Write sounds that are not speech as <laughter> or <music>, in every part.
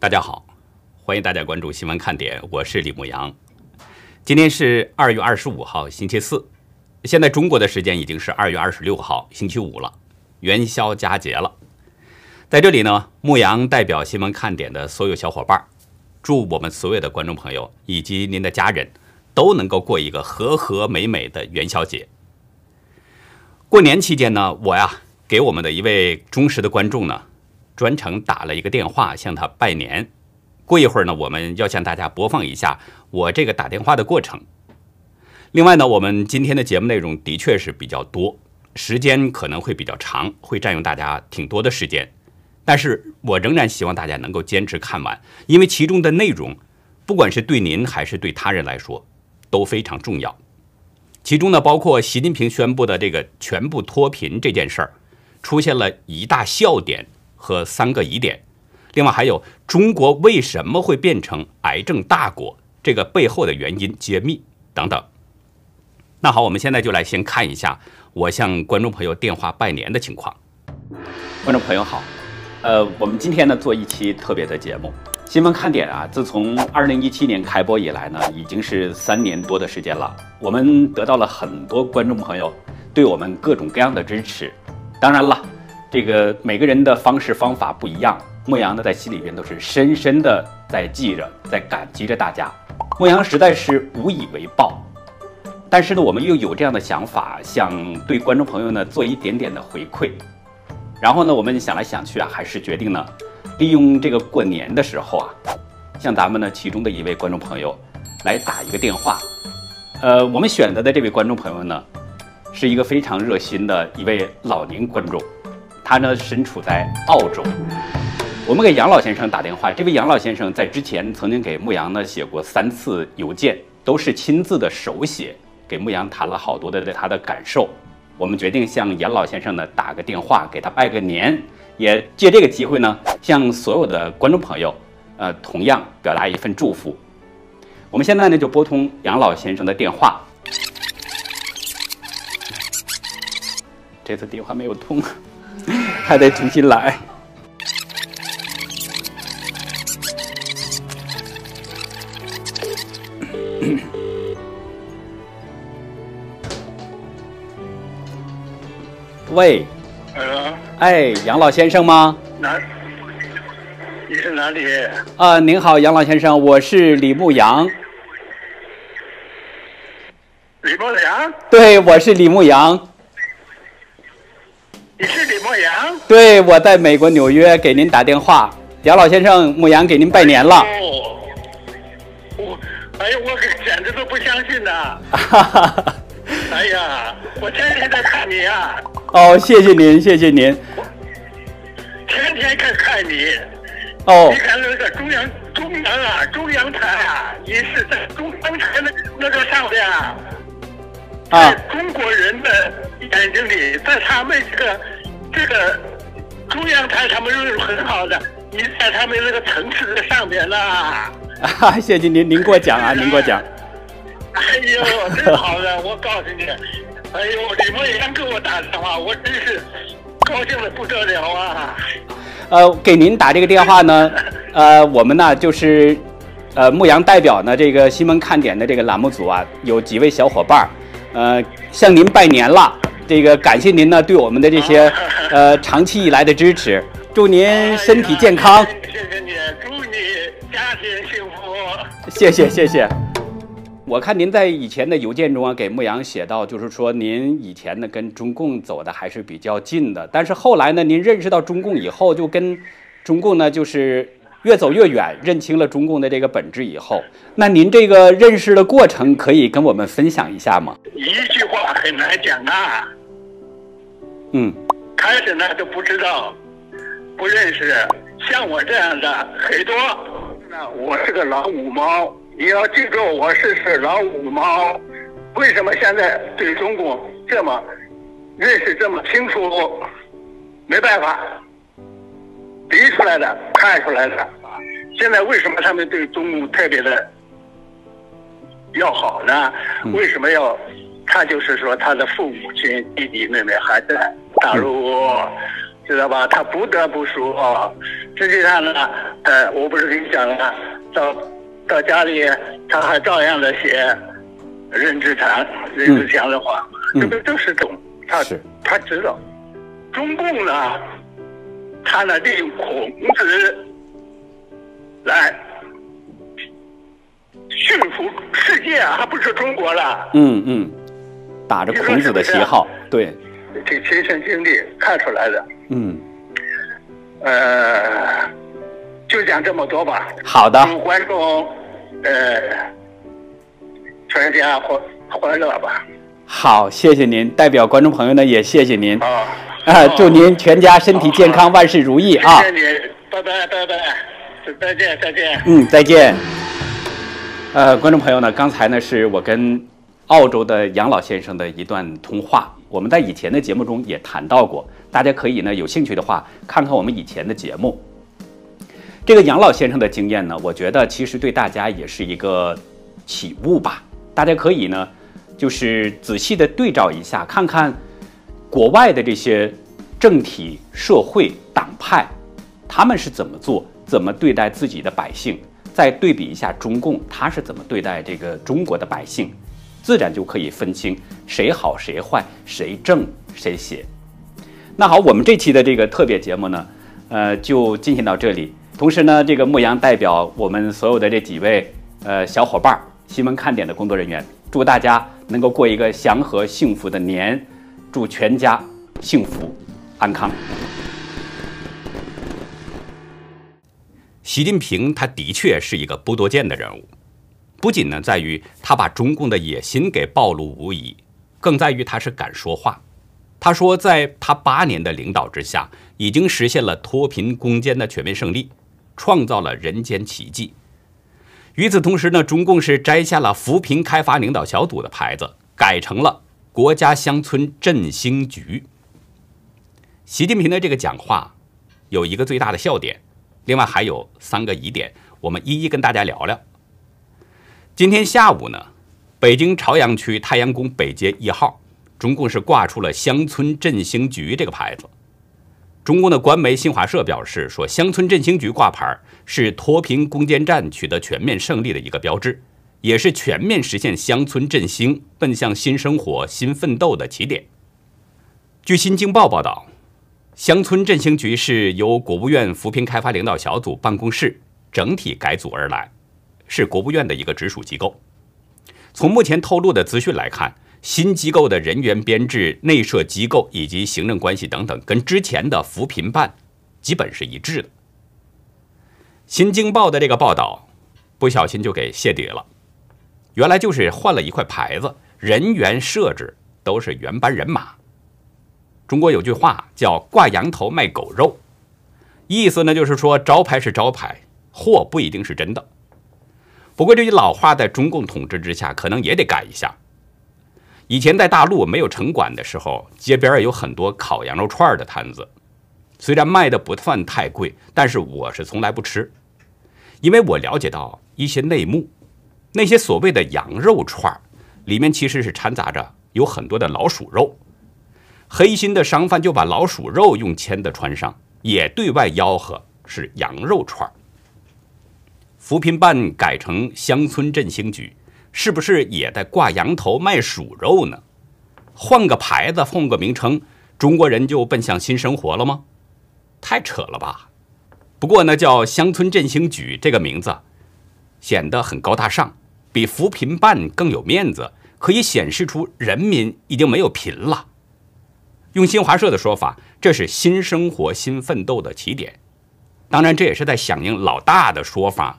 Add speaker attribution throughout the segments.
Speaker 1: 大家好，欢迎大家关注新闻看点，我是李牧阳。今天是二月二十五号，星期四。现在中国的时间已经是二月二十六号，星期五了，元宵佳节了。在这里呢，牧羊代表新闻看点的所有小伙伴，祝我们所有的观众朋友以及您的家人都能够过一个和和美美的元宵节。过年期间呢，我呀给我们的一位忠实的观众呢。专程打了一个电话向他拜年。过一会儿呢，我们要向大家播放一下我这个打电话的过程。另外呢，我们今天的节目内容的确是比较多，时间可能会比较长，会占用大家挺多的时间。但是我仍然希望大家能够坚持看完，因为其中的内容，不管是对您还是对他人来说，都非常重要。其中呢，包括习近平宣布的这个全部脱贫这件事儿，出现了一大笑点。和三个疑点，另外还有中国为什么会变成癌症大国这个背后的原因揭秘等等。那好，我们现在就来先看一下我向观众朋友电话拜年的情况。观众朋友好，呃，我们今天呢做一期特别的节目，新闻看点啊。自从二零一七年开播以来呢，已经是三年多的时间了，我们得到了很多观众朋友对我们各种各样的支持，当然了。这个每个人的方式方法不一样，牧羊呢在心里边都是深深的在记着，在感激着大家。牧羊实在是无以为报，但是呢，我们又有这样的想法，想对观众朋友呢做一点点的回馈。然后呢，我们想来想去啊，还是决定呢，利用这个过年的时候啊，向咱们呢其中的一位观众朋友来打一个电话。呃，我们选择的这位观众朋友呢，是一个非常热心的一位老年观众。他呢身处在澳洲，我们给杨老先生打电话。这位杨老先生在之前曾经给牧羊呢写过三次邮件，都是亲自的手写，给牧羊谈了好多的他的感受。我们决定向杨老先生呢打个电话，给他拜个年，也借这个机会呢向所有的观众朋友，呃，同样表达一份祝福。我们现在呢就拨通杨老先生的电话，这次电话没有通。<laughs> 还得重新来。<coughs> 喂。哎，杨老先生吗？
Speaker 2: 哪？你是哪里？
Speaker 1: 啊，您好，杨老先生，我是李牧阳。
Speaker 2: 李牧阳？
Speaker 1: 对，我是李牧阳。
Speaker 2: 你是李牧阳？
Speaker 1: 对，我在美国纽约给您打电话。杨老先生，牧羊给您拜年了。
Speaker 2: 哦，我，哎呀，我简直都不相信呐！
Speaker 1: 哈哈，
Speaker 2: 哎呀，我天天在看你呀。
Speaker 1: 哦，谢谢您，谢谢您。
Speaker 2: 天天看看你。
Speaker 1: 哦。
Speaker 2: 你看那个中央中央啊，中央台啊，你是在中央台那那个上边啊。
Speaker 1: 啊。
Speaker 2: 中国人的。眼睛里，在他们这个这个中央台，他们是很好的。你在他们那个层次的上面啦。
Speaker 1: 啊，<laughs> 谢谢您，您给我讲啊，您给我讲。
Speaker 2: 哎呦，真好的，我告诉你，哎呦，李博阳给我打电话，我真是高兴的不得了啊。
Speaker 1: 呃，给您打这个电话呢，<laughs> 呃，我们呢就是，呃，牧羊代表呢这个新闻看点的这个栏目组啊，有几位小伙伴儿呃，向您拜年了。这个感谢您呢，对我们的这些 <laughs> 呃长期以来的支持，祝您身体健康。
Speaker 2: 谢谢你，祝你家庭幸福。
Speaker 1: 谢谢谢谢。我看您在以前的邮件中啊，给牧羊写到，就是说您以前呢跟中共走的还是比较近的，但是后来呢，您认识到中共以后，就跟中共呢就是越走越远，认清了中共的这个本质以后，那您这个认识的过程可以跟我们分享一下吗？
Speaker 2: 一句话很难讲啊。
Speaker 1: 嗯，
Speaker 2: 开始呢都不知道，不认识，像我这样的很多。那我是个老五毛，你要记住，我是是老五毛。为什么现在对中共这么认识这么清楚？没办法，逼出来的，看出来的。现在为什么他们对中共特别的要好呢？为什么要？他就是说，他的父母亲、弟弟妹妹还在大陆，知道吧？他不得不说。实际上呢，呃，我不是跟你讲了，到到家里他还照样的写任志强、任志强的话，
Speaker 1: 嗯
Speaker 2: 这个都是懂，他他知道，中共呢，他呢利用孔子来驯服世界啊，还不是中国了。
Speaker 1: 嗯嗯，打着孔子的旗号，对，
Speaker 2: 这亲身经历看出来的，
Speaker 1: 嗯，
Speaker 2: 呃，就讲这么多吧。
Speaker 1: 好的，
Speaker 2: 祝观众，呃，全家欢欢乐吧。
Speaker 1: 好，谢谢您，代表观众朋友呢也谢谢您
Speaker 2: 啊
Speaker 1: 啊，祝您全家身体健康，万事如意啊
Speaker 2: 谢！谢您，拜拜拜拜，再见再见。
Speaker 1: 嗯，再见。呃，观众朋友呢，刚才呢是我跟澳洲的杨老先生的一段通话，我们在以前的节目中也谈到过，大家可以呢有兴趣的话看看我们以前的节目。这个杨老先生的经验呢，我觉得其实对大家也是一个启悟吧。大家可以呢，就是仔细的对照一下，看看国外的这些政体、社会、党派，他们是怎么做，怎么对待自己的百姓，再对比一下中共，他是怎么对待这个中国的百姓，自然就可以分清谁好谁坏，谁正谁邪。那好，我们这期的这个特别节目呢，呃，就进行到这里。同时呢，这个牧羊代表我们所有的这几位呃小伙伴，新闻看点的工作人员，祝大家能够过一个祥和幸福的年，祝全家幸福安康。习近平他的确是一个不多见的人物，不仅呢在于他把中共的野心给暴露无遗，更在于他是敢说话。他说，在他八年的领导之下，已经实现了脱贫攻坚的全面胜利，创造了人间奇迹。与此同时呢，中共是摘下了扶贫开发领导小组的牌子，改成了国家乡村振兴局。习近平的这个讲话有一个最大的笑点，另外还有三个疑点，我们一一跟大家聊聊。今天下午呢，北京朝阳区太阳宫北街一号。中共是挂出了乡村振兴局这个牌子。中共的官媒新华社表示说，乡村振兴局挂牌是脱贫攻坚战取得全面胜利的一个标志，也是全面实现乡村振兴、奔向新生活、新奋斗的起点。据《新京报》报道，乡村振兴局是由国务院扶贫开发领导小组办公室整体改组而来，是国务院的一个直属机构。从目前透露的资讯来看，新机构的人员编制、内设机构以及行政关系等等，跟之前的扶贫办基本是一致的。新京报的这个报道不小心就给泄底了，原来就是换了一块牌子，人员设置都是原班人马。中国有句话叫“挂羊头卖狗肉”，意思呢就是说招牌是招牌，货不一定是真的。不过这句老话在中共统治之下，可能也得改一下。以前在大陆没有城管的时候，街边有很多烤羊肉串的摊子，虽然卖的不算太贵，但是我是从来不吃，因为我了解到一些内幕，那些所谓的羊肉串里面其实是掺杂着有很多的老鼠肉，黑心的商贩就把老鼠肉用签的穿上，也对外吆喝是羊肉串。扶贫办改成乡村振兴局。是不是也在挂羊头卖鼠肉呢？换个牌子，换个名称，中国人就奔向新生活了吗？太扯了吧！不过呢，叫乡村振兴局这个名字显得很高大上，比扶贫办更有面子，可以显示出人民已经没有贫了。用新华社的说法，这是新生活、新奋斗的起点。当然，这也是在响应老大的说法：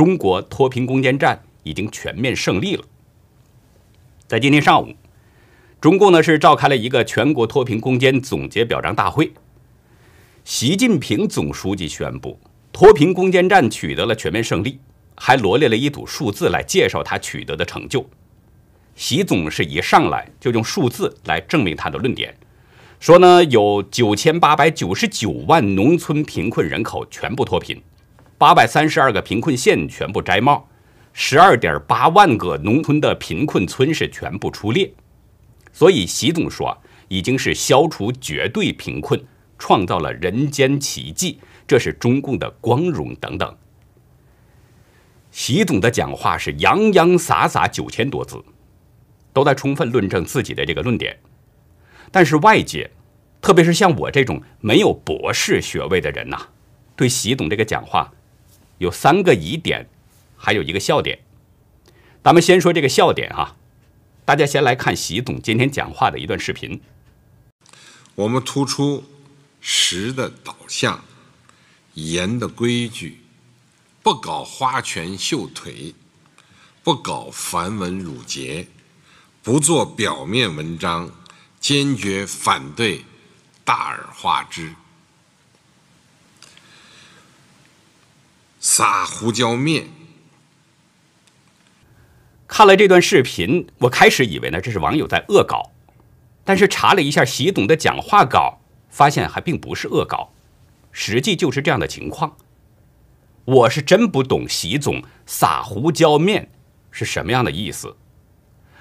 Speaker 1: 中国脱贫攻坚战。已经全面胜利了。在今天上午，中共呢是召开了一个全国脱贫攻坚总结表彰大会。习近平总书记宣布，脱贫攻坚战取得了全面胜利，还罗列了一组数字来介绍他取得的成就。习总是一上来就用数字来证明他的论点，说呢有九千八百九十九万农村贫困人口全部脱贫，八百三十二个贫困县全部摘帽。十二点八万个农村的贫困村是全部出列，所以习总说已经是消除绝对贫困，创造了人间奇迹，这是中共的光荣等等。习总的讲话是洋洋洒洒九千多字，都在充分论证自己的这个论点。但是外界，特别是像我这种没有博士学位的人呐，对习总这个讲话有三个疑点，还有一个笑点。咱们先说这个笑点哈，大家先来看习总今天讲话的一段视频。
Speaker 3: 我们突出实的导向，严的规矩，不搞花拳绣腿，不搞繁文缛节，不做表面文章，坚决反对大而化之，撒胡椒面。
Speaker 1: 看了这段视频，我开始以为呢这是网友在恶搞。但是查了一下习总的讲话稿，发现还并不是恶搞，实际就是这样的情况。我是真不懂习总撒胡椒面是什么样的意思。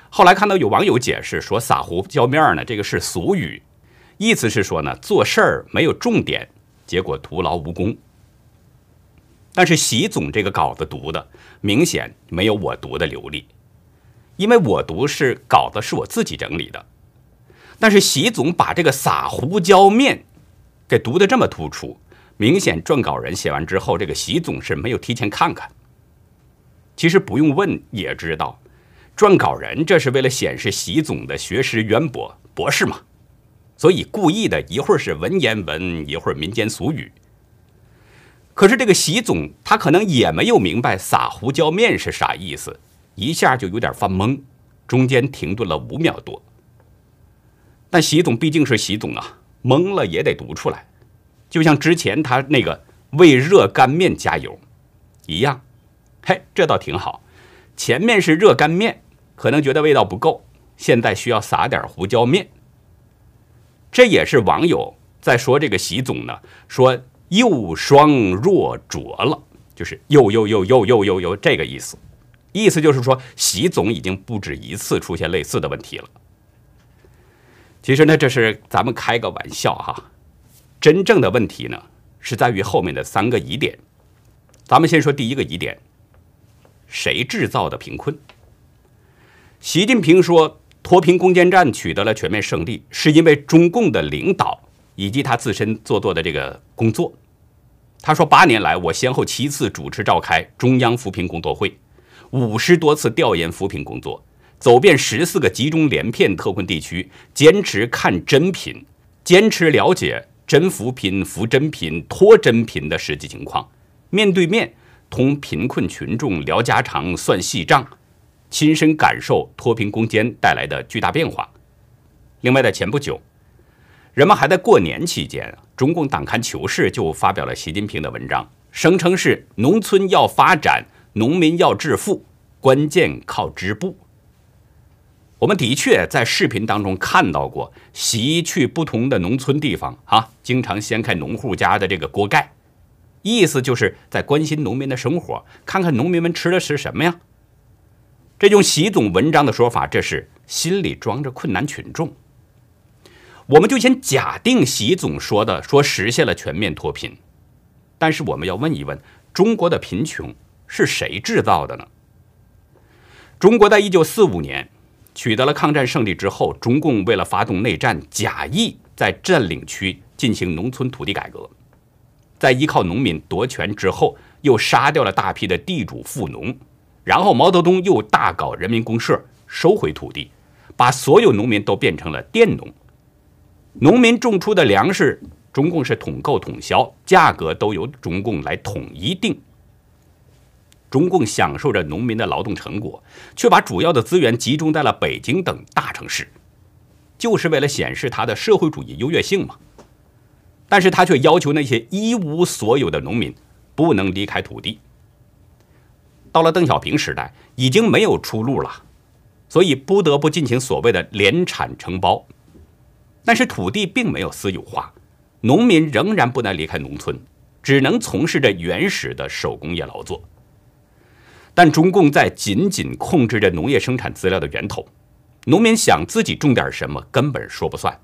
Speaker 1: 后来看到有网友解释说，撒胡椒面呢，这个是俗语，意思是说呢，做事儿没有重点，结果徒劳无功。但是习总这个稿子读的明显没有我读的流利，因为我读是稿子是我自己整理的。但是习总把这个撒胡椒面给读得这么突出，明显撰稿人写完之后，这个习总是没有提前看看。其实不用问也知道，撰稿人这是为了显示习总的学识渊博，博士嘛，所以故意的一会儿是文言文，一会儿民间俗语。可是这个习总他可能也没有明白撒胡椒面是啥意思，一下就有点发懵，中间停顿了五秒多。但习总毕竟是习总啊，懵了也得读出来，就像之前他那个为热干面加油一样。嘿，这倒挺好。前面是热干面，可能觉得味道不够，现在需要撒点胡椒面。这也是网友在说这个习总呢，说又双若浊了，就是又又又又又又又这个意思。意思就是说，习总已经不止一次出现类似的问题了。其实呢，这是咱们开个玩笑哈。真正的问题呢，是在于后面的三个疑点。咱们先说第一个疑点：谁制造的贫困？习近平说，脱贫攻坚战取得了全面胜利，是因为中共的领导以及他自身做做的这个工作。他说，八年来，我先后七次主持召开中央扶贫工作会，五十多次调研扶贫工作。走遍十四个集中连片特困地区，坚持看真贫，坚持了解真扶贫、扶真贫、脱真贫的实际情况，面对面同贫困群众聊家常、算细账，亲身感受脱贫攻坚带来的巨大变化。另外，在前不久，人们还在过年期间，中共党刊《求是》就发表了习近平的文章，声称是农村要发展，农民要致富，关键靠织布。我们的确在视频当中看到过，习去不同的农村地方啊，经常掀开农户家的这个锅盖，意思就是在关心农民的生活，看看农民们吃的是什么呀。这用习总文章的说法，这是心里装着困难群众。我们就先假定习总说的说实现了全面脱贫，但是我们要问一问，中国的贫穷是谁制造的呢？中国在一九四五年。取得了抗战胜利之后，中共为了发动内战，假意在占领区进行农村土地改革，在依靠农民夺权之后，又杀掉了大批的地主富农，然后毛泽东又大搞人民公社，收回土地，把所有农民都变成了佃农，农民种出的粮食，中共是统购统销，价格都由中共来统一定。中共享受着农民的劳动成果，却把主要的资源集中在了北京等大城市，就是为了显示他的社会主义优越性嘛。但是他却要求那些一无所有的农民不能离开土地。到了邓小平时代，已经没有出路了，所以不得不进行所谓的联产承包。但是土地并没有私有化，农民仍然不能离开农村，只能从事着原始的手工业劳作。但中共在紧紧控制着农业生产资料的源头，农民想自己种点什么根本说不算。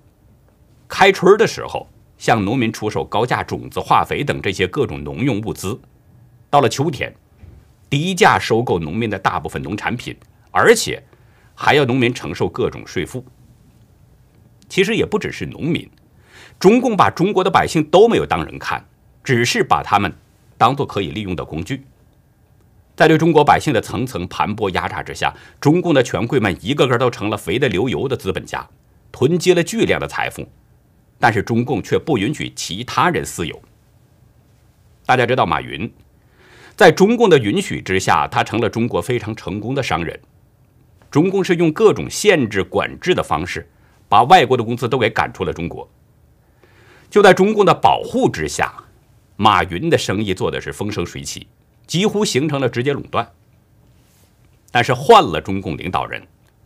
Speaker 1: 开春的时候，向农民出售高价种子、化肥等这些各种农用物资。到了秋天，低价收购农民的大部分农产品，而且还要农民承受各种税负。其实也不只是农民，中共把中国的百姓都没有当人看，只是把他们当做可以利用的工具。在对中国百姓的层层盘剥压榨之下，中共的权贵们一个个都成了肥得流油的资本家，囤积了巨量的财富。但是中共却不允许其他人私有。大家知道马云，在中共的允许之下，他成了中国非常成功的商人。中共是用各种限制管制的方式，把外国的公司都给赶出了中国。就在中共的保护之下，马云的生意做的是风生水起。几乎形成了直接垄断。但是换了中共领导人，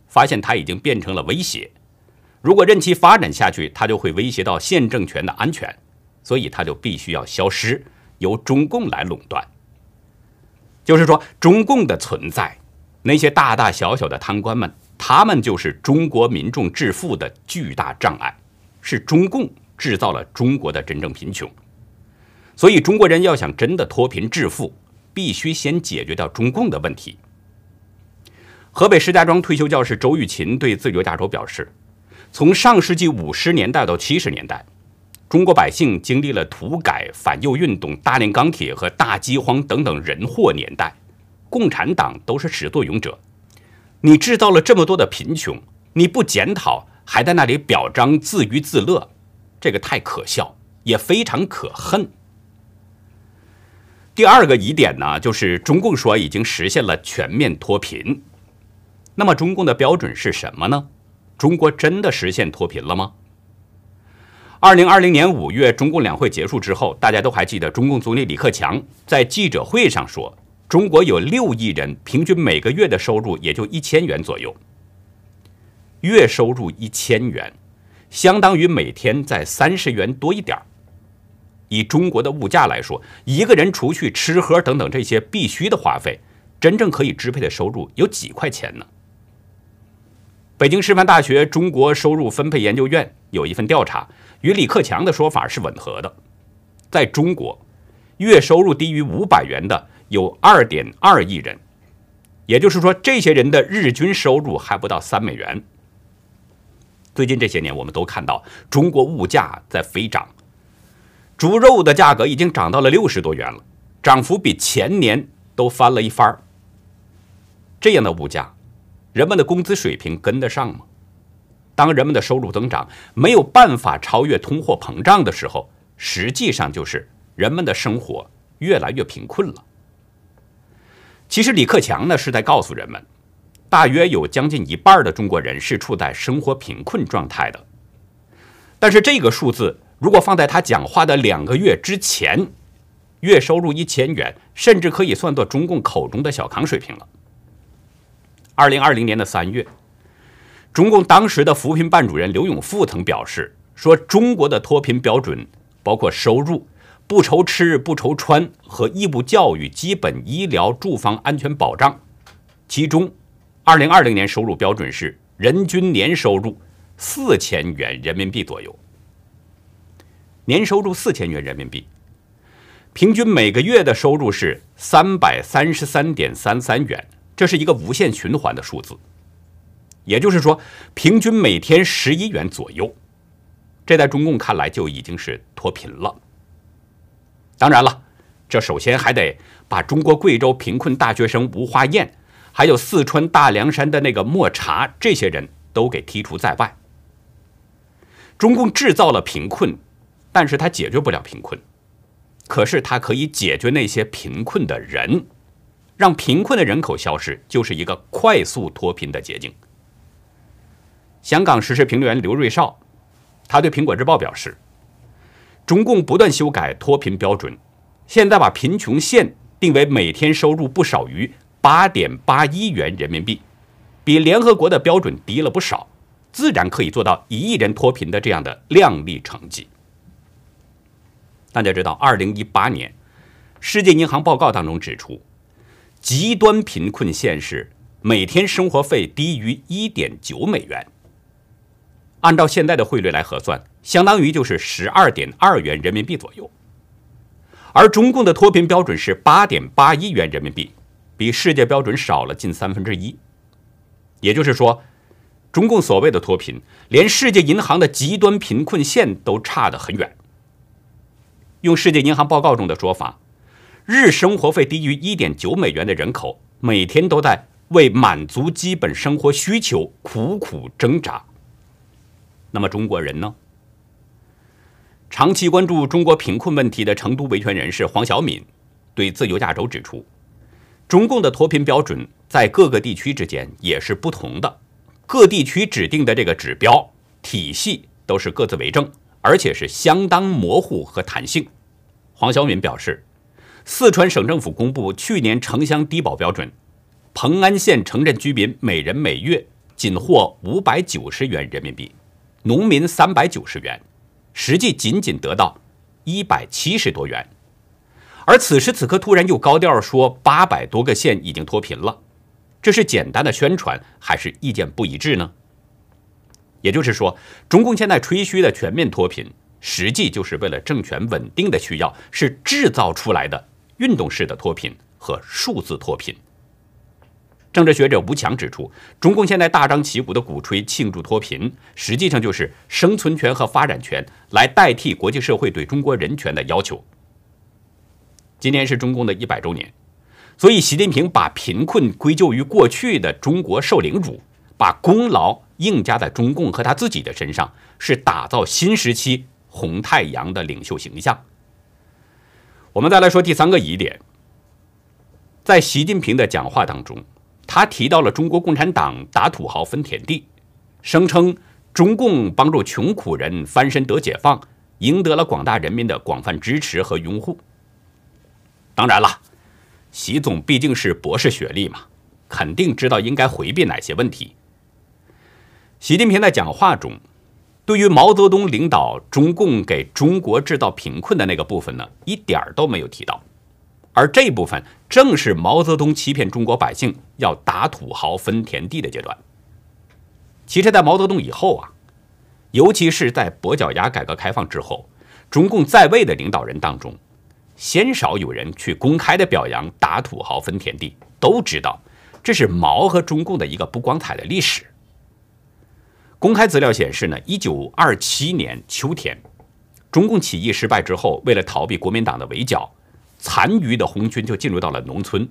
Speaker 1: 发现他已经变成了威胁。如果任其发展下去，他就会威胁到现政权的安全，所以他就必须要消失，由中共来垄断。就是说，中共的存在，那些大大小小的贪官们，他们就是中国民众致富的巨大障碍，是中共制造了中国的真正贫穷。所以，中国人要想真的脱贫致富，必须先解决掉中共的问题。河北石家庄退休教师周玉琴对自由亚洲表示：“从上世纪五十年代到七十年代，中国百姓经历了土改、反右运动、大炼钢铁和大饥荒等等人祸年代，共产党都是始作俑者。你制造了这么多的贫穷，你不检讨，还在那里表彰自娱自乐，这个太可笑，也非常可恨。”第二个疑点呢，就是中共说已经实现了全面脱贫，那么中共的标准是什么呢？中国真的实现脱贫了吗？二零二零年五月，中共两会结束之后，大家都还记得，中共总理李克强在记者会上说，中国有六亿人，平均每个月的收入也就一千元左右，月收入一千元，相当于每天在三十元多一点儿。以中国的物价来说，一个人除去吃喝等等这些必须的花费，真正可以支配的收入有几块钱呢？北京师范大学中国收入分配研究院有一份调查，与李克强的说法是吻合的。在中国，月收入低于五百元的有二点二亿人，也就是说，这些人的日均收入还不到三美元。最近这些年，我们都看到中国物价在飞涨。猪肉的价格已经涨到了六十多元了，涨幅比前年都翻了一番儿。这样的物价，人们的工资水平跟得上吗？当人们的收入增长没有办法超越通货膨胀的时候，实际上就是人们的生活越来越贫困了。其实李克强呢是在告诉人们，大约有将近一半的中国人是处在生活贫困状态的，但是这个数字。如果放在他讲话的两个月之前，月收入一千元，甚至可以算作中共口中的小康水平了。二零二零年的三月，中共当时的扶贫办主任刘永富曾表示说，中国的脱贫标准包括收入、不愁吃不愁穿和义务教育、基本医疗、住房安全保障。其中，二零二零年收入标准是人均年收入四千元人民币左右。年收入四千元人民币，平均每个月的收入是三百三十三点三三元，这是一个无限循环的数字。也就是说，平均每天十一元左右，这在中共看来就已经是脱贫了。当然了，这首先还得把中国贵州贫困大学生吴花燕，还有四川大凉山的那个莫茶这些人都给剔除在外。中共制造了贫困。但是他解决不了贫困，可是它可以解决那些贫困的人，让贫困的人口消失，就是一个快速脱贫的捷径。香港时事评论员刘瑞绍，他对《苹果日报》表示，中共不断修改脱贫标准，现在把贫穷线定为每天收入不少于八点八一元人民币，比联合国的标准低了不少，自然可以做到一亿人脱贫的这样的亮丽成绩。大家知道，二零一八年世界银行报告当中指出，极端贫困县是每天生活费低于一点九美元。按照现在的汇率来核算，相当于就是十二点二元人民币左右。而中共的脱贫标准是八点八一元人民币，比世界标准少了近三分之一。也就是说，中共所谓的脱贫，连世界银行的极端贫困线都差得很远。用世界银行报告中的说法，日生活费低于一点九美元的人口，每天都在为满足基本生活需求苦苦挣扎。那么中国人呢？长期关注中国贫困问题的成都维权人士黄晓敏对自由亚洲指出，中共的脱贫标准在各个地区之间也是不同的，各地区指定的这个指标体系都是各自为政，而且是相当模糊和弹性。黄晓敏表示，四川省政府公布去年城乡低保标准，蓬安县城镇居民每人每月仅获五百九十元人民币，农民三百九十元。实际仅仅得到一百七十多元，而此时此刻突然又高调说八百多个县已经脱贫了，这是简单的宣传还是意见不一致呢？也就是说，中共现在吹嘘的全面脱贫，实际就是为了政权稳定的需要，是制造出来的运动式的脱贫和数字脱贫。政治学者吴强指出，中共现在大张旗鼓地鼓吹庆祝脱贫，实际上就是生存权和发展权来代替国际社会对中国人权的要求。今年是中共的一百周年，所以习近平把贫困归咎于过去的中国受领主，把功劳硬加在中共和他自己的身上，是打造新时期红太阳的领袖形象。我们再来说第三个疑点，在习近平的讲话当中。他提到了中国共产党打土豪分田地，声称中共帮助穷苦人翻身得解放，赢得了广大人民的广泛支持和拥护。当然了，习总毕竟是博士学历嘛，肯定知道应该回避哪些问题。习近平在讲话中，对于毛泽东领导中共给中国制造贫困的那个部分呢，一点儿都没有提到。而这部分正是毛泽东欺骗中国百姓要打土豪分田地的阶段。其实，在毛泽东以后啊，尤其是在跛脚鸭改革开放之后，中共在位的领导人当中，鲜少有人去公开的表扬打土豪分田地。都知道，这是毛和中共的一个不光彩的历史。公开资料显示呢，一九二七年秋天，中共起义失败之后，为了逃避国民党的围剿。残余的红军就进入到了农村，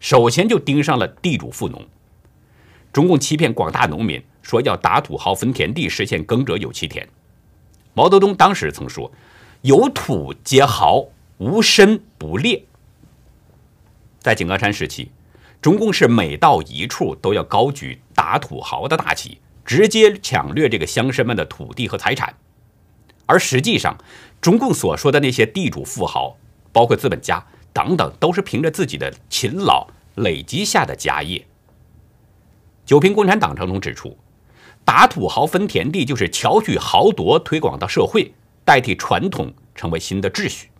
Speaker 1: 首先就盯上了地主富农。中共欺骗广大农民说要打土豪分田地，实现耕者有其田。毛泽东当时曾说：“有土皆豪，无身不劣。”在井冈山时期，中共是每到一处都要高举打土豪的大旗，直接抢掠这个乡绅们的土地和财产。而实际上，中共所说的那些地主富豪。包括资本家等等，都是凭着自己的勤劳累积下的家业。九平共产党章中指出，打土豪分田地就是巧取豪夺，推广到社会，代替传统，成为新的秩序。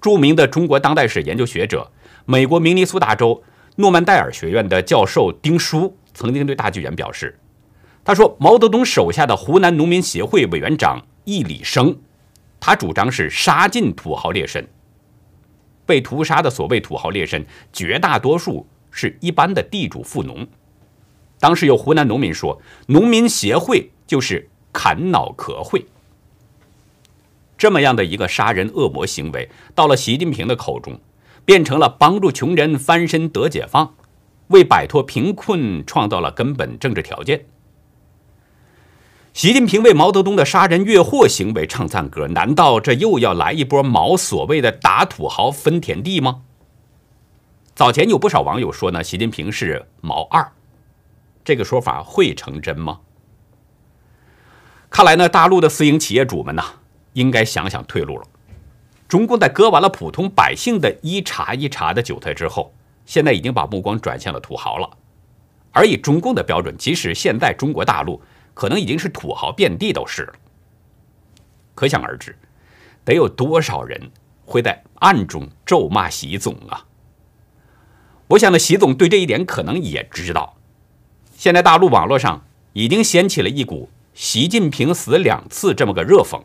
Speaker 1: 著名的中国当代史研究学者、美国明尼苏达州诺曼戴尔学院的教授丁书曾经对大纪元表示：“他说，毛泽东手下的湖南农民协会委员长易礼生。”他主张是杀尽土豪劣绅，被屠杀的所谓土豪劣绅，绝大多数是一般的地主富农。当时有湖南农民说：“农民协会就是砍脑壳会。”这么样的一个杀人恶魔行为，到了习近平的口中，变成了帮助穷人翻身得解放，为摆脱贫困创造了根本政治条件。习近平为毛泽东的杀人越货行为唱赞歌，难道这又要来一波毛所谓的打土豪分田地吗？早前有不少网友说呢，习近平是毛二，这个说法会成真吗？看来呢，大陆的私营企业主们呢，应该想想退路了。中共在割完了普通百姓的一茬一茬的韭菜之后，现在已经把目光转向了土豪了。而以中共的标准，即使现在中国大陆。可能已经是土豪遍地都是了，可想而知，得有多少人会在暗中咒骂习总啊？我想呢，习总对这一点可能也知道。现在大陆网络上已经掀起了一股“习近平死两次”这么个热讽。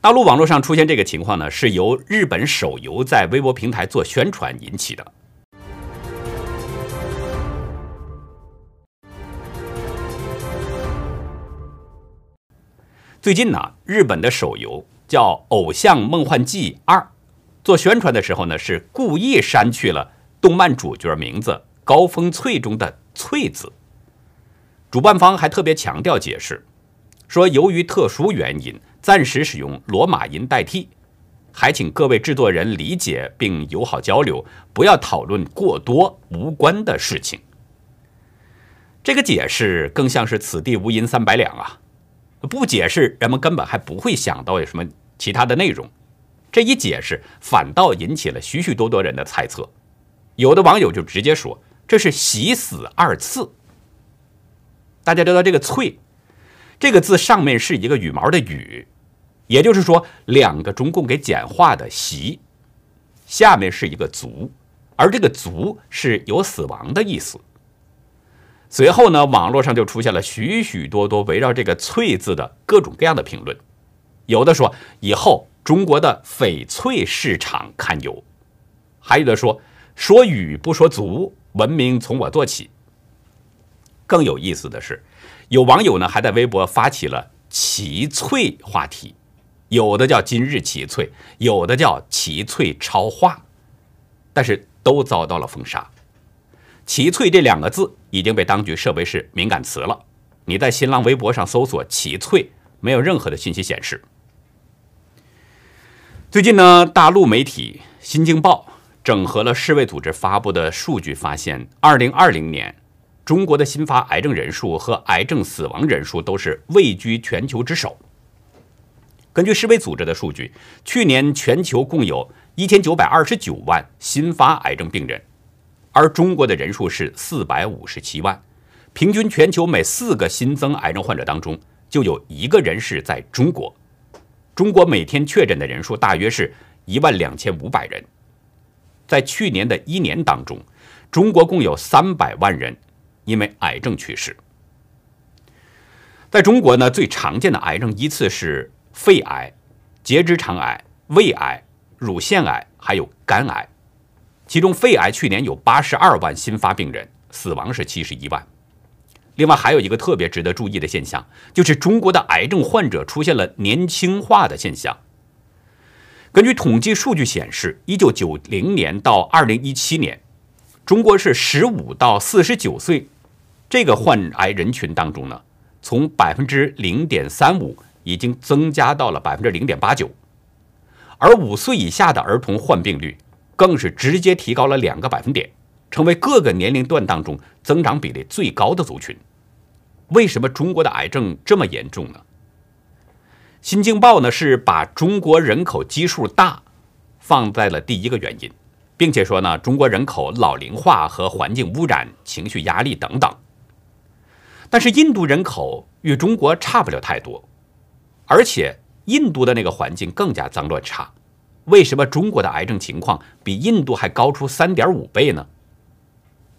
Speaker 1: 大陆网络上出现这个情况呢，是由日本手游在微博平台做宣传引起的。最近呢，日本的手游叫《偶像梦幻祭二》，做宣传的时候呢，是故意删去了动漫主角名字高峰翠中的“翠”字。主办方还特别强调解释，说由于特殊原因。暂时使用罗马音代替，还请各位制作人理解并友好交流，不要讨论过多无关的事情。这个解释更像是“此地无银三百两”啊！不解释，人们根本还不会想到有什么其他的内容。这一解释，反倒引起了许许多多人的猜测。有的网友就直接说：“这是喜死二次。”大家知道这个“翠”这个字上面是一个羽毛的“羽”。也就是说，两个中共给简化的“习”，下面是一个“族”，而这个“族”是有死亡的意思。随后呢，网络上就出现了许许多多围绕这个“翠”字的各种各样的评论，有的说以后中国的翡翠市场堪忧，还有的说说“语”不说“足”，文明从我做起。更有意思的是，有网友呢还在微博发起了“奇翠”话题。有的叫今日奇翠，有的叫奇翠超话，但是都遭到了封杀。奇翠这两个字已经被当局设为是敏感词了。你在新浪微博上搜索奇翠，没有任何的信息显示。最近呢，大陆媒体《新京报》整合了世卫组织发布的数据，发现2020年中国的新发癌症人数和癌症死亡人数都是位居全球之首。根据世卫组织的数据，去年全球共有一千九百二十九万新发癌症病人，而中国的人数是四百五十七万，平均全球每四个新增癌症患者当中就有一个人是在中国。中国每天确诊的人数大约是一万两千五百人，在去年的一年当中，中国共有三百万人因为癌症去世。在中国呢，最常见的癌症依次是。肺癌、结直肠癌、胃癌、乳腺癌，还有肝癌。其中，肺癌去年有八十二万新发病人，死亡是七十一万。另外，还有一个特别值得注意的现象，就是中国的癌症患者出现了年轻化的现象。根据统计数据显示，一九九零年到二零一七年，中国是十五到四十九岁这个患癌人群当中呢，从百分之零点三五。已经增加到了百分之零点八九，而五岁以下的儿童患病率更是直接提高了两个百分点，成为各个年龄段当中增长比例最高的族群。为什么中国的癌症这么严重呢？新京报呢是把中国人口基数大放在了第一个原因，并且说呢中国人口老龄化和环境污染、情绪压力等等。但是印度人口与中国差不了太多。而且印度的那个环境更加脏乱差，为什么中国的癌症情况比印度还高出三点五倍呢？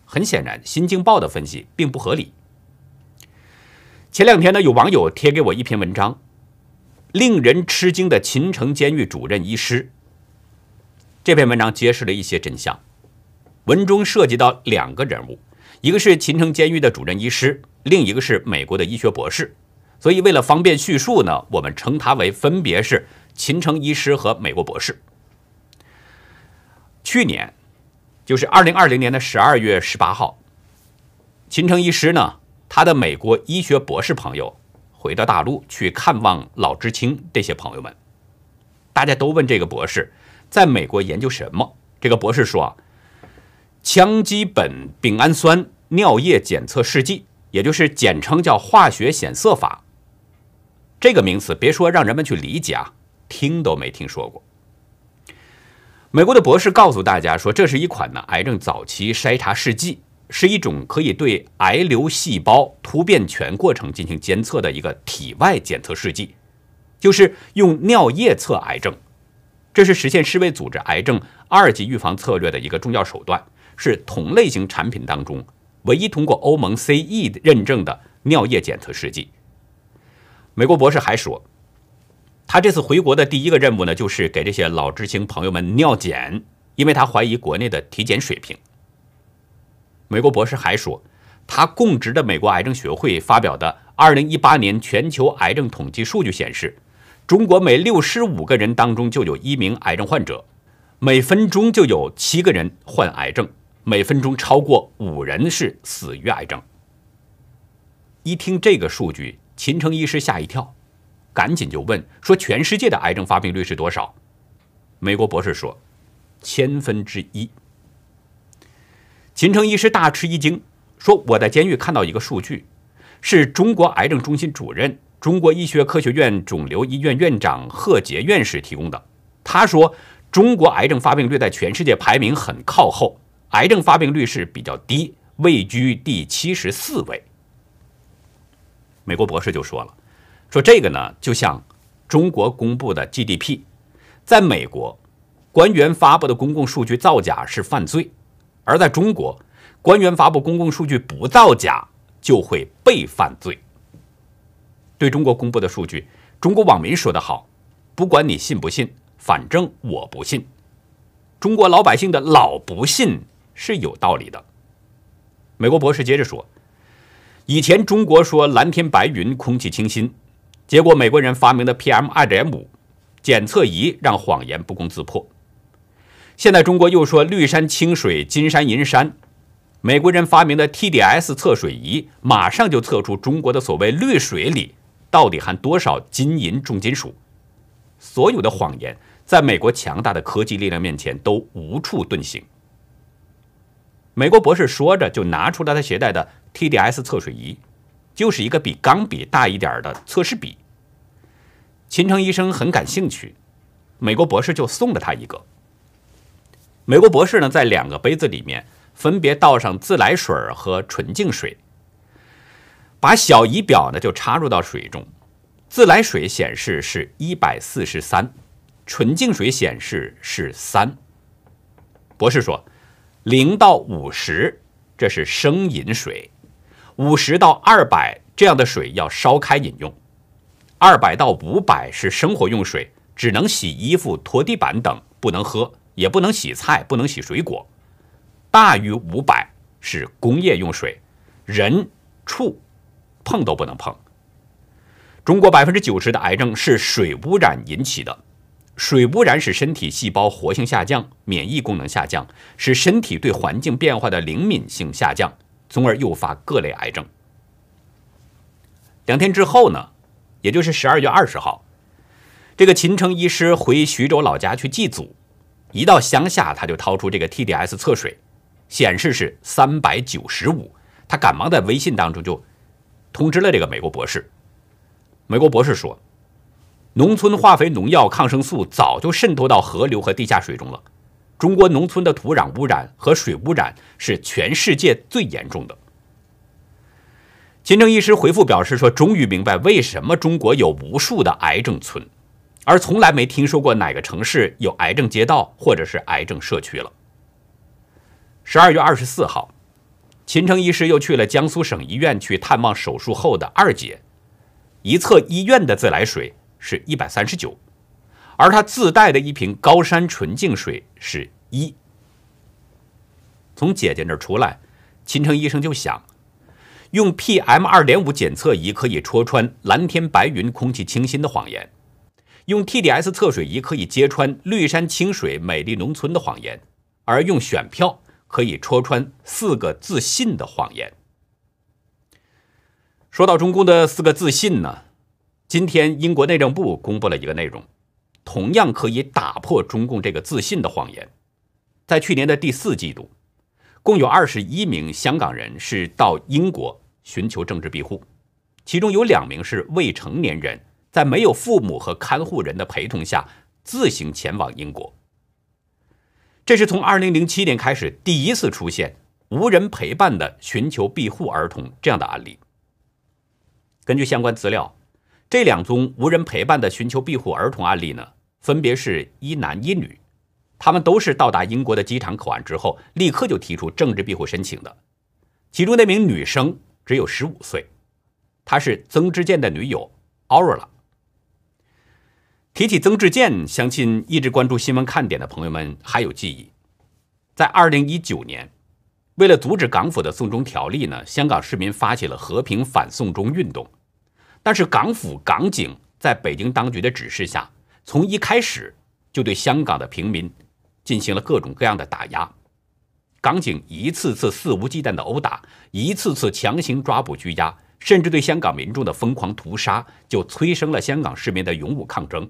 Speaker 1: 很显然，《新京报》的分析并不合理。前两天呢，有网友贴给我一篇文章，令人吃惊的秦城监狱主任医师。这篇文章揭示了一些真相，文中涉及到两个人物，一个是秦城监狱的主任医师，另一个是美国的医学博士。所以，为了方便叙述呢，我们称他为分别是秦城医师和美国博士。去年，就是二零二零年的十二月十八号，秦城医师呢，他的美国医学博士朋友回到大陆去看望老知青这些朋友们，大家都问这个博士在美国研究什么？这个博士说，羟基苯丙氨酸尿液检测试剂，也就是简称叫化学显色法。这个名词别说让人们去理解啊，听都没听说过。美国的博士告诉大家说，这是一款呢癌症早期筛查试剂，是一种可以对癌瘤细胞突变全过程进行监测的一个体外检测试剂，就是用尿液测癌症。这是实现世卫组织癌症二级预防策略的一个重要手段，是同类型产品当中唯一通过欧盟 CE 认证的尿液检测试剂。美国博士还说，他这次回国的第一个任务呢，就是给这些老知青朋友们尿检，因为他怀疑国内的体检水平。美国博士还说，他供职的美国癌症学会发表的2018年全球癌症统计数据显示，中国每65个人当中就有一名癌症患者，每分钟就有七个人患癌症，每分钟超过五人是死于癌症。一听这个数据，秦城医师吓一跳，赶紧就问说：“全世界的癌症发病率是多少？”美国博士说：“千分之一。”秦城医师大吃一惊，说：“我在监狱看到一个数据，是中国癌症中心主任、中国医学科学院肿瘤医院院长贺杰院士提供的。他说，中国癌症发病率在全世界排名很靠后，癌症发病率是比较低，位居第七十四位。”美国博士就说了：“说这个呢，就像中国公布的 GDP，在美国，官员发布的公共数据造假是犯罪。”而在中国，官员发布公共数据不造假就会被犯罪。对中国公布的数据，中国网民说得好：“不管你信不信，反正我不信。”中国老百姓的老不信是有道理的。美国博士接着说：“以前中国说蓝天白云、空气清新，结果美国人发明的 PM 二点五检测仪让谎言不攻自破。”现在中国又说绿山清水、金山银山，美国人发明的 TDS 测水仪马上就测出中国的所谓绿水里到底含多少金银重金属。所有的谎言在美国强大的科技力量面前都无处遁形。美国博士说着就拿出了他携带的 TDS 测水仪，就是一个比钢笔大一点的测试笔。秦城医生很感兴趣，美国博士就送了他一个。美国博士呢，在两个杯子里面分别倒上自来水和纯净水，把小仪表呢就插入到水中，自来水显示是一百四十三，纯净水显示是三。博士说，零到五十这是生饮水，五十到二百这样的水要烧开饮用，二百到五百是生活用水，只能洗衣服、拖地板等，不能喝。也不能洗菜，不能洗水果。大于五百是工业用水，人畜碰都不能碰。中国百分之九十的癌症是水污染引起的，水污染使身体细胞活性下降，免疫功能下降，使身体对环境变化的灵敏性下降，从而诱发各类癌症。两天之后呢，也就是十二月二十号，这个秦城医师回徐州老家去祭祖。一到乡下，他就掏出这个 TDS 测水，显示是三百九十五。他赶忙在微信当中就通知了这个美国博士。美国博士说：“农村化肥、农药、抗生素早就渗透到河流和地下水中了。中国农村的土壤污染和水污染是全世界最严重的。”秦正医师回复表示说：“终于明白为什么中国有无数的癌症村。”而从来没听说过哪个城市有癌症街道或者是癌症社区了。十二月二十四号，秦城医师又去了江苏省医院去探望手术后的二姐，一测医院的自来水是一百三十九，而他自带的一瓶高山纯净水是一。从姐姐那儿出来，秦城医生就想，用 PM 二点五检测仪可以戳穿蓝天白云、空气清新的谎言。用 TDS 测水仪可以揭穿绿山清水、美丽农村的谎言，而用选票可以戳穿四个自信的谎言。说到中共的四个自信呢，今天英国内政部公布了一个内容，同样可以打破中共这个自信的谎言。在去年的第四季度，共有二十一名香港人是到英国寻求政治庇护，其中有两名是未成年人。在没有父母和看护人的陪同下，自行前往英国。这是从2007年开始第一次出现无人陪伴的寻求庇护儿童这样的案例。根据相关资料，这两宗无人陪伴的寻求庇护儿童案例呢，分别是一男一女，他们都是到达英国的机场口岸之后，立刻就提出政治庇护申请的。其中那名女生只有15岁。她是曾志健的女友 aura。提起曾志健，相信一直关注新闻看点的朋友们还有记忆，在二零一九年，为了阻止港府的送中条例呢，香港市民发起了和平反送中运动。但是港府港警在北京当局的指示下，从一开始就对香港的平民进行了各种各样的打压。港警一次次肆无忌惮的殴打，一次次强行抓捕拘押，甚至对香港民众的疯狂屠杀，就催生了香港市民的勇武抗争。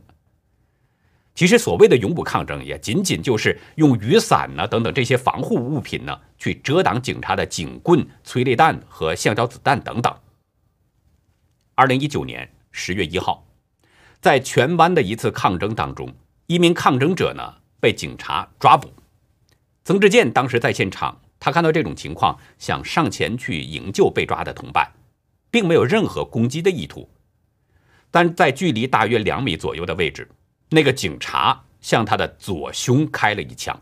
Speaker 1: 其实所谓的勇武抗争，也仅仅就是用雨伞呢等等这些防护物品呢，去遮挡警察的警棍、催泪弹和橡胶子弹等等。二零一九年十月一号，在荃湾的一次抗争当中，一名抗争者呢被警察抓捕。曾志健当时在现场，他看到这种情况，想上前去营救被抓的同伴，并没有任何攻击的意图。但在距离大约两米左右的位置，那个警察向他的左胸开了一枪，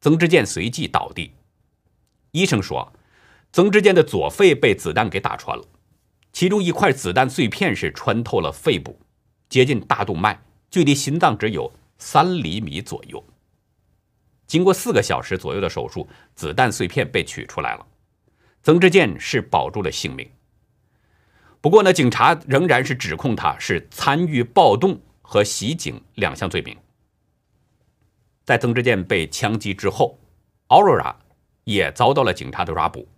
Speaker 1: 曾志健随即倒地。医生说，曾志健的左肺被子弹给打穿了，其中一块子弹碎片是穿透了肺部，接近大动脉，距离心脏只有三厘米左右。经过四个小时左右的手术，子弹碎片被取出来了。曾志健是保住了性命。不过呢，警察仍然是指控他是参与暴动和袭警两项罪名。在曾志健被枪击之后，Aurora 也遭到了警察的抓捕。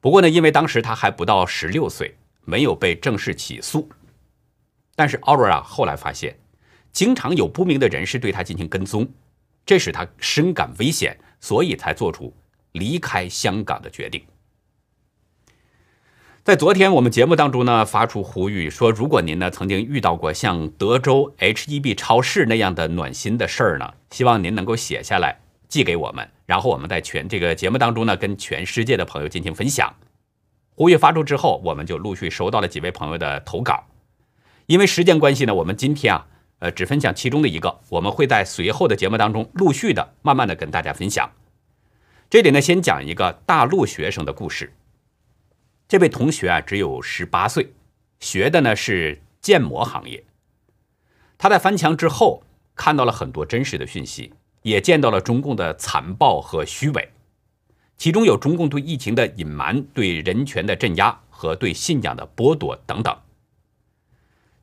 Speaker 1: 不过呢，因为当时他还不到十六岁，没有被正式起诉。但是 Aurora 后来发现，经常有不明的人士对他进行跟踪。这使他深感危险，所以才做出离开香港的决定。在昨天我们节目当中呢，发出呼吁说，如果您呢曾经遇到过像德州 H-E-B 超市那样的暖心的事儿呢，希望您能够写下来寄给我们，然后我们在全这个节目当中呢，跟全世界的朋友进行分享。呼吁发出之后，我们就陆续收到了几位朋友的投稿。因为时间关系呢，我们今天啊。呃，只分享其中的一个，我们会在随后的节目当中陆续的、慢慢的跟大家分享。这里呢，先讲一个大陆学生的故事。这位同学啊，只有十八岁，学的呢是建模行业。他在翻墙之后，看到了很多真实的讯息，也见到了中共的残暴和虚伪，其中有中共对疫情的隐瞒、对人权的镇压和对信仰的剥夺等等。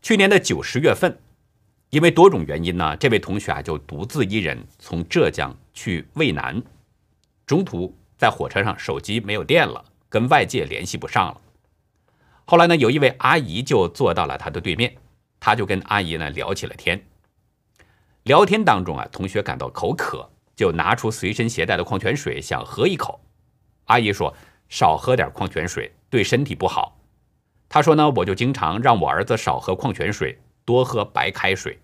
Speaker 1: 去年的九十月份。因为多种原因呢，这位同学啊就独自一人从浙江去渭南，中途在火车上手机没有电了，跟外界联系不上了。后来呢，有一位阿姨就坐到了他的对面，他就跟阿姨呢聊起了天。聊天当中啊，同学感到口渴，就拿出随身携带的矿泉水想喝一口。阿姨说：“少喝点矿泉水，对身体不好。”他说呢：“我就经常让我儿子少喝矿泉水，多喝白开水。”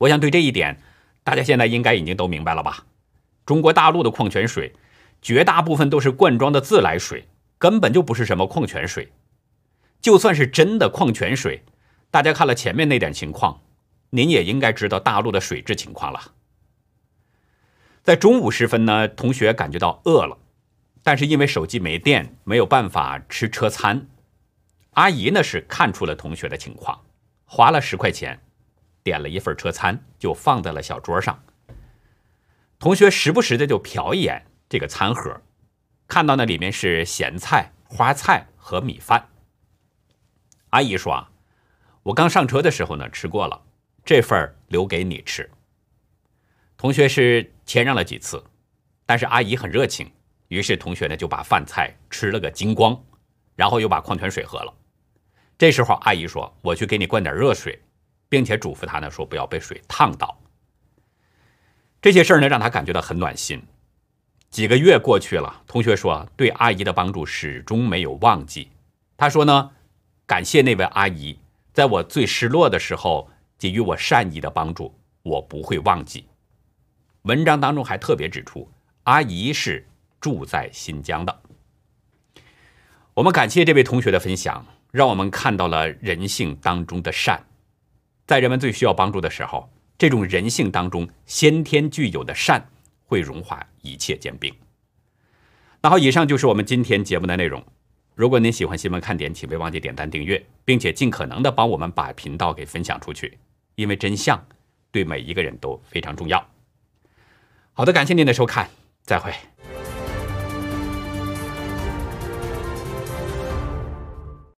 Speaker 1: 我想对这一点，大家现在应该已经都明白了吧？中国大陆的矿泉水，绝大部分都是罐装的自来水，根本就不是什么矿泉水。就算是真的矿泉水，大家看了前面那点情况，您也应该知道大陆的水质情况了。在中午时分呢，同学感觉到饿了，但是因为手机没电，没有办法吃车餐。阿姨呢是看出了同学的情况，花了十块钱。点了一份车餐，就放在了小桌上。同学时不时的就瞟一眼这个餐盒，看到那里面是咸菜、花菜和米饭。阿姨说：“啊，我刚上车的时候呢吃过了，这份留给你吃。”同学是谦让了几次，但是阿姨很热情，于是同学呢就把饭菜吃了个精光，然后又把矿泉水喝了。这时候阿姨说：“我去给你灌点热水。”并且嘱咐他呢，说不要被水烫到。这些事儿呢，让他感觉到很暖心。几个月过去了，同学说对阿姨的帮助始终没有忘记。他说呢，感谢那位阿姨，在我最失落的时候给予我善意的帮助，我不会忘记。文章当中还特别指出，阿姨是住在新疆的。我们感谢这位同学的分享，让我们看到了人性当中的善。在人们最需要帮助的时候，这种人性当中先天具有的善会融化一切坚冰。那好，以上就是我们今天节目的内容。如果您喜欢新闻看点，请别忘记点赞订阅，并且尽可能的帮我们把频道给分享出去，因为真相对每一个人都非常重要。好的，感谢您的收看，再会。